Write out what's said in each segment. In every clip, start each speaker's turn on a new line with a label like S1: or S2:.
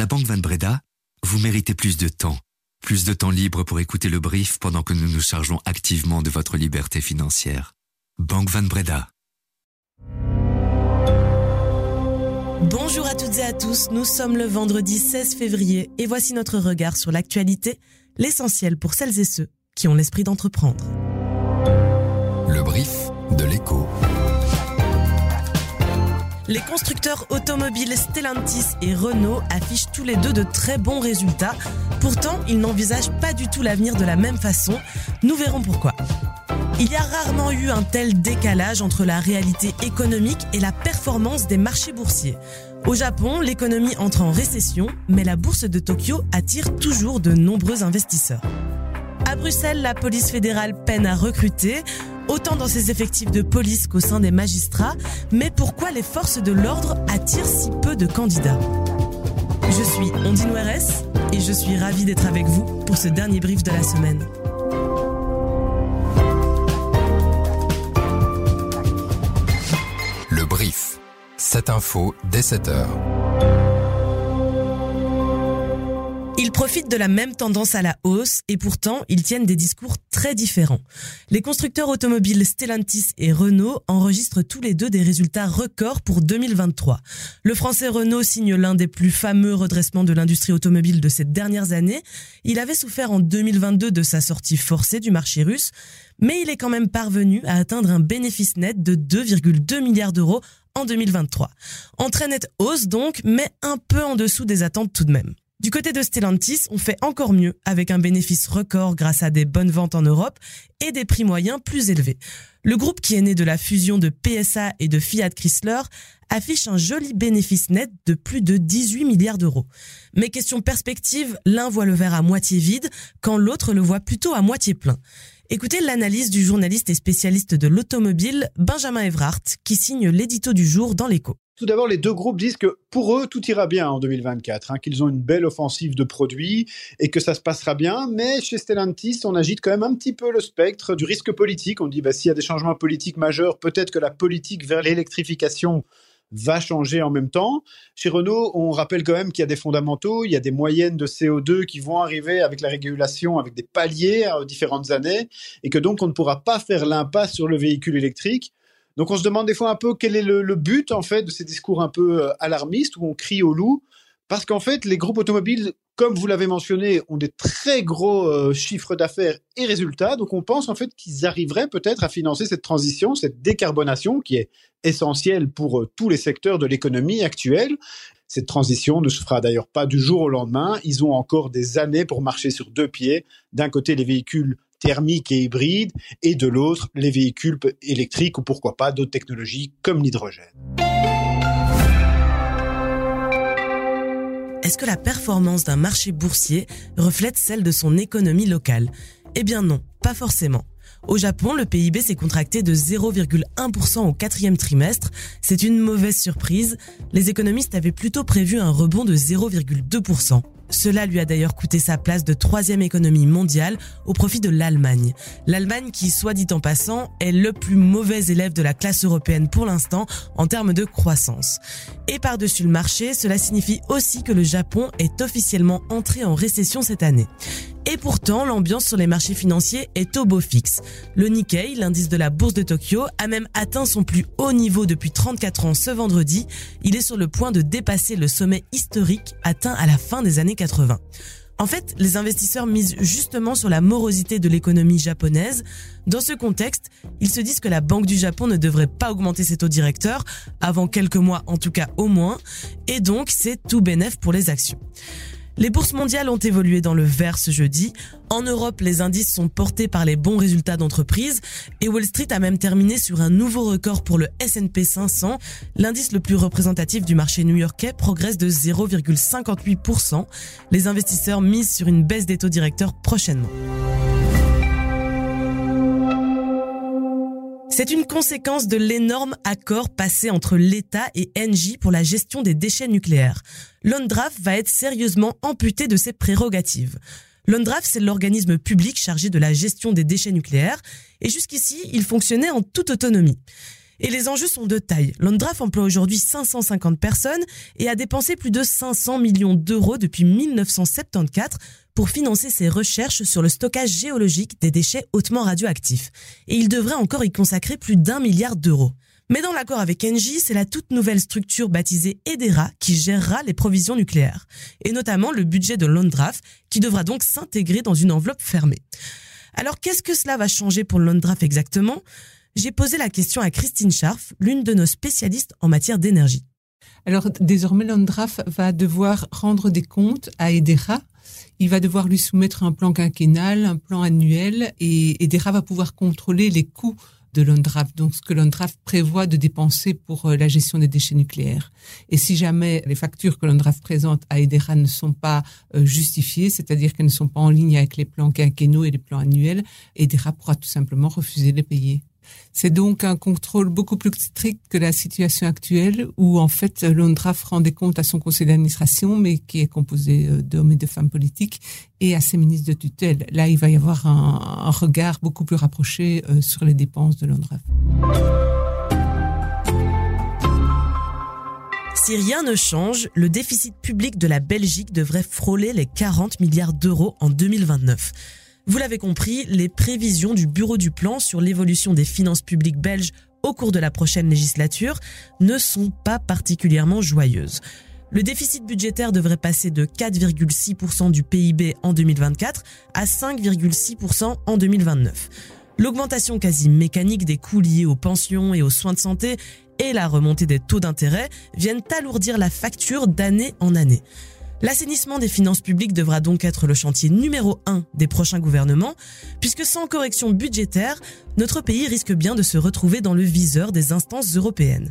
S1: la Banque Van Breda, vous méritez plus de temps. Plus de temps libre pour écouter le brief pendant que nous nous chargeons activement de votre liberté financière. Banque Van Breda.
S2: Bonjour à toutes et à tous, nous sommes le vendredi 16 février et voici notre regard sur l'actualité, l'essentiel pour celles et ceux qui ont l'esprit d'entreprendre.
S3: Le brief de l'écho.
S2: Les constructeurs automobiles Stellantis et Renault affichent tous les deux de très bons résultats. Pourtant, ils n'envisagent pas du tout l'avenir de la même façon. Nous verrons pourquoi. Il y a rarement eu un tel décalage entre la réalité économique et la performance des marchés boursiers. Au Japon, l'économie entre en récession, mais la bourse de Tokyo attire toujours de nombreux investisseurs. À Bruxelles, la police fédérale peine à recruter, autant dans ses effectifs de police qu'au sein des magistrats. Mais pourquoi les forces de l'ordre attirent si peu de candidats? Je suis Ondine Weres et je suis ravie d'être avec vous pour ce dernier brief de la semaine.
S3: Le brief. Cette info dès 7 heures.
S2: Ils profitent de la même tendance à la hausse et pourtant ils tiennent des discours très différents. Les constructeurs automobiles Stellantis et Renault enregistrent tous les deux des résultats records pour 2023. Le français Renault signe l'un des plus fameux redressements de l'industrie automobile de ces dernières années. Il avait souffert en 2022 de sa sortie forcée du marché russe, mais il est quand même parvenu à atteindre un bénéfice net de 2,2 milliards d'euros en 2023. En très nette hausse donc, mais un peu en dessous des attentes tout de même. Du côté de Stellantis, on fait encore mieux avec un bénéfice record grâce à des bonnes ventes en Europe et des prix moyens plus élevés. Le groupe qui est né de la fusion de PSA et de Fiat Chrysler affiche un joli bénéfice net de plus de 18 milliards d'euros. Mais question perspective, l'un voit le verre à moitié vide quand l'autre le voit plutôt à moitié plein. Écoutez l'analyse du journaliste et spécialiste de l'automobile Benjamin Evrart qui signe l'édito du jour dans l'écho.
S4: Tout d'abord, les deux groupes disent que pour eux, tout ira bien en 2024, hein, qu'ils ont une belle offensive de produits et que ça se passera bien. Mais chez Stellantis, on agite quand même un petit peu le spectre du risque politique. On dit, bah, s'il y a des changements politiques majeurs, peut-être que la politique vers l'électrification va changer en même temps. Chez Renault, on rappelle quand même qu'il y a des fondamentaux, il y a des moyennes de CO2 qui vont arriver avec la régulation, avec des paliers à différentes années, et que donc on ne pourra pas faire l'impasse sur le véhicule électrique. Donc on se demande des fois un peu quel est le, but en fait de ces discours un peu euh, alarmistes où on crie au loup, parce qu'en fait les groupes automobiles, comme vous l'avez mentionné, ont des très gros euh, chiffres d'affaires et résultats. Donc on pense en fait qu'ils arriveraient peut-être à financer cette transition, cette décarbonation qui est essentielle pour euh, tous les secteurs de l'économie actuelle. Cette transition ne se fera d'ailleurs pas du jour au lendemain. Ils ont encore des années pour marcher sur deux pieds. D'un côté, les véhicules thermiques et hybrides, et de l'autre, les véhicules électriques ou pourquoi pas d'autres technologies comme l'hydrogène.
S2: Est-ce que la performance d'un marché boursier reflète celle de son économie locale? Eh bien non, pas forcément. Au Japon, le PIB s'est contracté de 0,1% au quatrième trimestre. C'est une mauvaise surprise. Les économistes avaient plutôt prévu un rebond de 0,2%. Cela lui a d'ailleurs coûté sa place de troisième économie mondiale au profit de l'Allemagne. L'Allemagne qui, soit dit en passant, est le plus mauvais élève de la classe européenne pour l'instant en termes de croissance. Et par-dessus le marché, cela signifie aussi que le Japon est officiellement entré en récession cette année. Et pourtant, l'ambiance sur les marchés financiers est au beau fixe. Le Nikkei, l'indice de la bourse de Tokyo, a même atteint son plus haut niveau depuis 34 ans ce vendredi. Il est sur le point de dépasser le sommet historique atteint à la fin des années 80. En fait, les investisseurs misent justement sur la morosité de l'économie japonaise. Dans ce contexte, ils se disent que la Banque du Japon ne devrait pas augmenter ses taux directeurs, avant quelques mois en tout cas au moins, et donc c'est tout bénéf pour les actions. Les bourses mondiales ont évolué dans le vert ce jeudi. En Europe, les indices sont portés par les bons résultats d'entreprise et Wall Street a même terminé sur un nouveau record pour le S&P 500. L'indice le plus représentatif du marché new-yorkais progresse de 0,58%. Les investisseurs misent sur une baisse des taux directeurs prochainement. C'est une conséquence de l'énorme accord passé entre l'État et Engie pour la gestion des déchets nucléaires. L'ONDRAF va être sérieusement amputé de ses prérogatives. L'ONDRAF, c'est l'organisme public chargé de la gestion des déchets nucléaires, et jusqu'ici, il fonctionnait en toute autonomie. Et les enjeux sont de taille. Landraf emploie aujourd'hui 550 personnes et a dépensé plus de 500 millions d'euros depuis 1974 pour financer ses recherches sur le stockage géologique des déchets hautement radioactifs. Et il devrait encore y consacrer plus d'un milliard d'euros. Mais dans l'accord avec Engie, c'est la toute nouvelle structure baptisée EDERA qui gérera les provisions nucléaires, et notamment le budget de Londraf, qui devra donc s'intégrer dans une enveloppe fermée. Alors qu'est-ce que cela va changer pour Londraf exactement? J'ai posé la question à Christine Scharf, l'une de nos spécialistes en matière d'énergie.
S5: Alors désormais, Londraf va devoir rendre des comptes à EDERA. Il va devoir lui soumettre un plan quinquennal, un plan annuel, et EDERA va pouvoir contrôler les coûts de l'ONDRAF, donc ce que l'ONDRAF prévoit de dépenser pour euh, la gestion des déchets nucléaires. Et si jamais les factures que l'ONDRAF présente à EDERA ne sont pas euh, justifiées, c'est-à-dire qu'elles ne sont pas en ligne avec les plans quinquennaux et les plans annuels, EDERA pourra tout simplement refuser de les payer. C'est donc un contrôle beaucoup plus strict que la situation actuelle où en fait l'ONDRAF rend des comptes à son conseil d'administration mais qui est composé euh, d'hommes et de femmes politiques et à ses ministres de tutelle. Là, il va y avoir un, regard beaucoup plus rapproché euh, sur les dépenses de l'ONDRAF.
S2: Si rien ne change, le déficit public de la Belgique devrait frôler les 40 milliards d'euros en 2029. Vous l'avez compris, les prévisions du Bureau du Plan sur l'évolution des finances publiques belges au cours de la prochaine législature ne sont pas particulièrement joyeuses. Le déficit budgétaire devrait passer de 4,6% du PIB en 2024 à 5,6% en 2029. L'augmentation quasi mécanique des coûts liés aux pensions et aux soins de santé et la remontée des taux d'intérêt viennent alourdir la facture d'année en année. L'assainissement des finances publiques devra donc être le chantier numéro un des prochains gouvernements, puisque sans correction budgétaire, notre pays risque bien de se retrouver dans le viseur des instances européennes.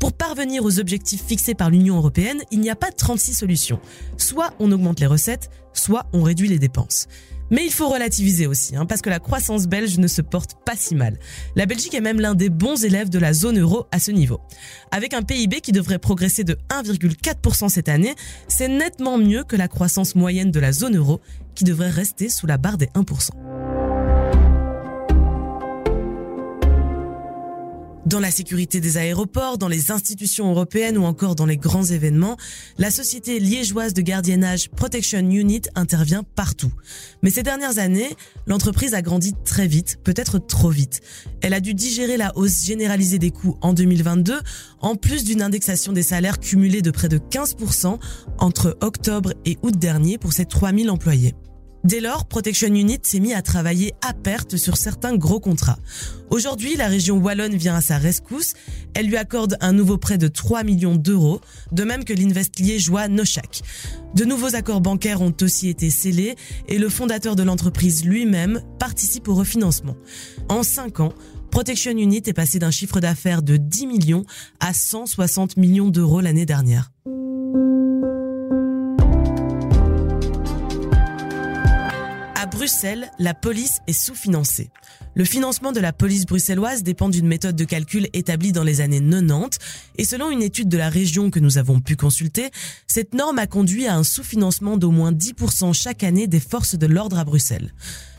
S2: Pour parvenir aux objectifs fixés par l'Union européenne, il n'y a pas de 36 solutions. Soit on augmente les recettes, soit on réduit les dépenses. Mais il faut relativiser aussi, hein, parce que la croissance belge ne se porte pas si mal. La Belgique est même l'un des bons élèves de la zone euro à ce niveau. Avec un PIB qui devrait progresser de 1,4% cette année, c'est nettement mieux que la croissance moyenne de la zone euro, qui devrait rester sous la barre des 1%. Dans la sécurité des aéroports, dans les institutions européennes ou encore dans les grands événements, la société liégeoise de gardiennage Protection Unit intervient partout. Mais ces dernières années, l'entreprise a grandi très vite, peut-être trop vite. Elle a dû digérer la hausse généralisée des coûts en 2022, en plus d'une indexation des salaires cumulée de près de 15% entre octobre et août dernier pour ses 3000 employés. Dès lors, Protection Unit s'est mis à travailler à perte sur certains gros contrats. Aujourd'hui, la région Wallonne vient à sa rescousse. Elle lui accorde un nouveau prêt de 3 millions d'euros, de même que l'invest liégeois Nochac. De nouveaux accords bancaires ont aussi été scellés et le fondateur de l'entreprise lui-même participe au refinancement. En 5 ans, Protection Unit est passé d'un chiffre d'affaires de 10 millions à 160 millions d'euros l'année dernière. La police est sous-financée. Le financement de la police bruxelloise dépend d'une méthode de calcul établie dans les années 90 et selon une étude de la région que nous avons pu consulter, cette norme a conduit à un sous-financement d'au moins 10% chaque année des forces de l'ordre à Bruxelles.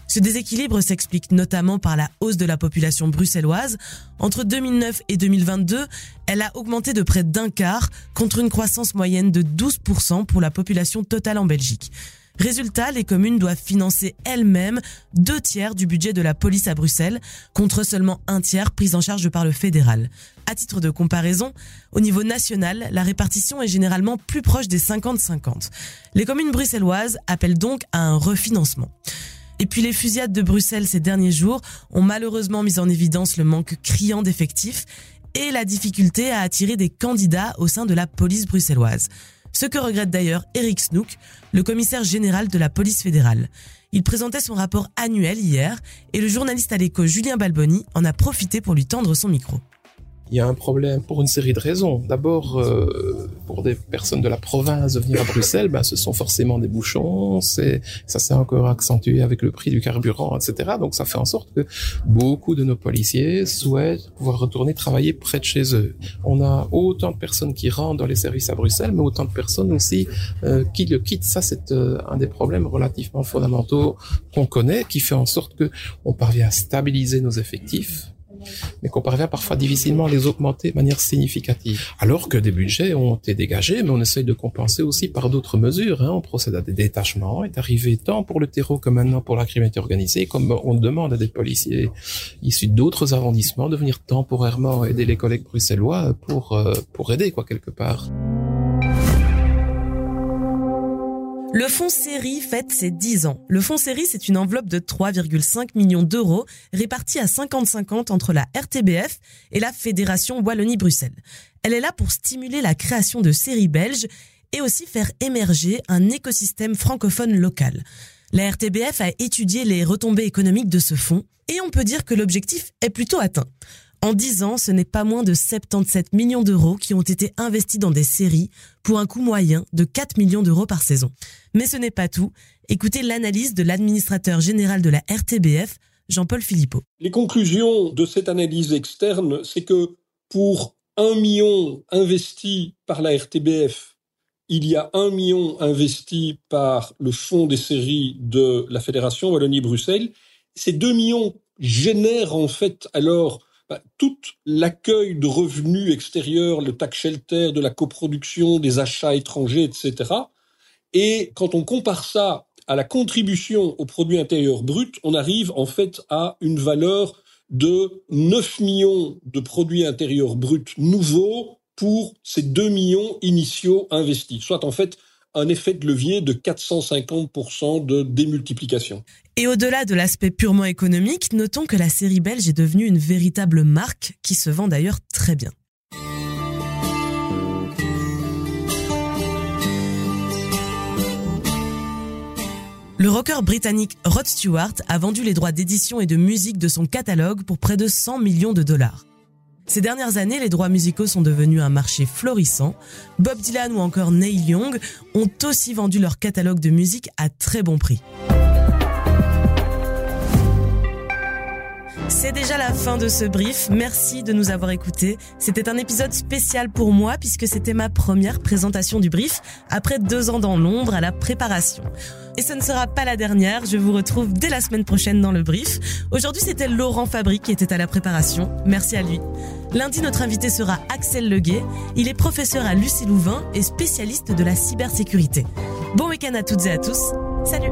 S2: Ce déséquilibre s'explique notamment par la hausse de la population bruxelloise. Entre 2009 et 2022, elle a augmenté de près d'un quart contre une croissance moyenne de 12% pour la population totale en Belgique. Résultat, les communes doivent financer elles-mêmes deux tiers du budget de la police à Bruxelles, contre seulement un tiers pris en charge par le fédéral. À titre de comparaison, au niveau national, la répartition est généralement plus proche des 50-50. Les communes bruxelloises appellent donc à un refinancement. Et puis les fusillades de Bruxelles ces derniers jours ont malheureusement mis en évidence le manque criant d'effectifs et la difficulté à attirer des candidats au sein de la police bruxelloise. Ce que regrette d'ailleurs Eric Snook, le commissaire général de la police fédérale. Il présentait son rapport annuel hier et le journaliste à l'écho Julien Balboni en a profité pour lui tendre son micro
S6: il y a un problème pour une série de raisons. D'abord, euh, pour des personnes de la province de venir à Bruxelles, ben, ce sont forcément des bouchons. C'est ça s'est encore accentué avec le prix du carburant, etc. Donc ça fait en sorte que beaucoup de nos policiers souhaitent pouvoir retourner travailler près de chez eux. On a autant de personnes qui rentrent dans les services à Bruxelles, mais autant de personnes aussi euh, qui le quittent. Ça, c'est euh, un des problèmes relativement fondamentaux qu'on connaît, qui fait en sorte que on parvient à stabiliser nos effectifs mais qu'on parvient parfois difficilement à les augmenter de manière significative. Alors que des budgets ont été dégagés, mais on essaye de compenser aussi par d'autres mesures. Hein. On procède à des détachements. est arrivé tant pour le terreau que maintenant pour la criminalité organisée, comme on demande à des policiers issus d'autres arrondissements de venir temporairement aider les collègues bruxellois pour, euh, pour aider, quoi, quelque part.
S2: Le fonds série fête ses 10 ans. Le fonds série, c'est une enveloppe de 3,5 millions d'euros répartie à 50-50 entre la RTBF et la Fédération Wallonie-Bruxelles. Elle est là pour stimuler la création de séries belges et aussi faire émerger un écosystème francophone local. La RTBF a étudié les retombées économiques de ce fonds et on peut dire que l'objectif est plutôt atteint. En 10 ans, ce n'est pas moins de 77 millions d'euros qui ont été investis dans des séries pour un coût moyen de 4 millions d'euros par saison. Mais ce n'est pas tout. Écoutez l'analyse de l'administrateur général de la RTBF, Jean-Paul Philippot.
S7: Les conclusions de cette analyse externe, c'est que pour 1 million investi par la RTBF, il y a 1 million investi par le fonds des séries de la Fédération Wallonie-Bruxelles. Ces 2 millions génèrent en fait alors bah, tout l'accueil de revenus extérieurs, le tax shelter, de la coproduction, des achats étrangers, etc. Et quand on compare ça à la contribution au produit intérieur brut, on arrive en fait à une valeur de 9 millions de produits intérieurs bruts nouveaux pour ces 2 millions initiaux investis, soit en fait un effet de levier de 450% de démultiplication.
S2: Et au-delà de l'aspect purement économique, notons que la série belge est devenue une véritable marque qui se vend d'ailleurs très bien. Le rocker britannique Rod Stewart a vendu les droits d'édition et de musique de son catalogue pour près de 100 millions de dollars. Ces dernières années, les droits musicaux sont devenus un marché florissant. Bob Dylan ou encore Neil Young ont aussi vendu leur catalogue de musique à très bon prix. C'est déjà la fin de ce brief. Merci de nous avoir écoutés. C'était un épisode spécial pour moi puisque c'était ma première présentation du brief après deux ans dans l'ombre à la préparation. Et ce ne sera pas la dernière. Je vous retrouve dès la semaine prochaine dans le brief. Aujourd'hui, c'était Laurent Fabry qui était à la préparation. Merci à lui. Lundi, notre invité sera Axel Leguet. Il est professeur à Lucie Louvain et spécialiste de la cybersécurité. Bon week-end à toutes et à tous. Salut!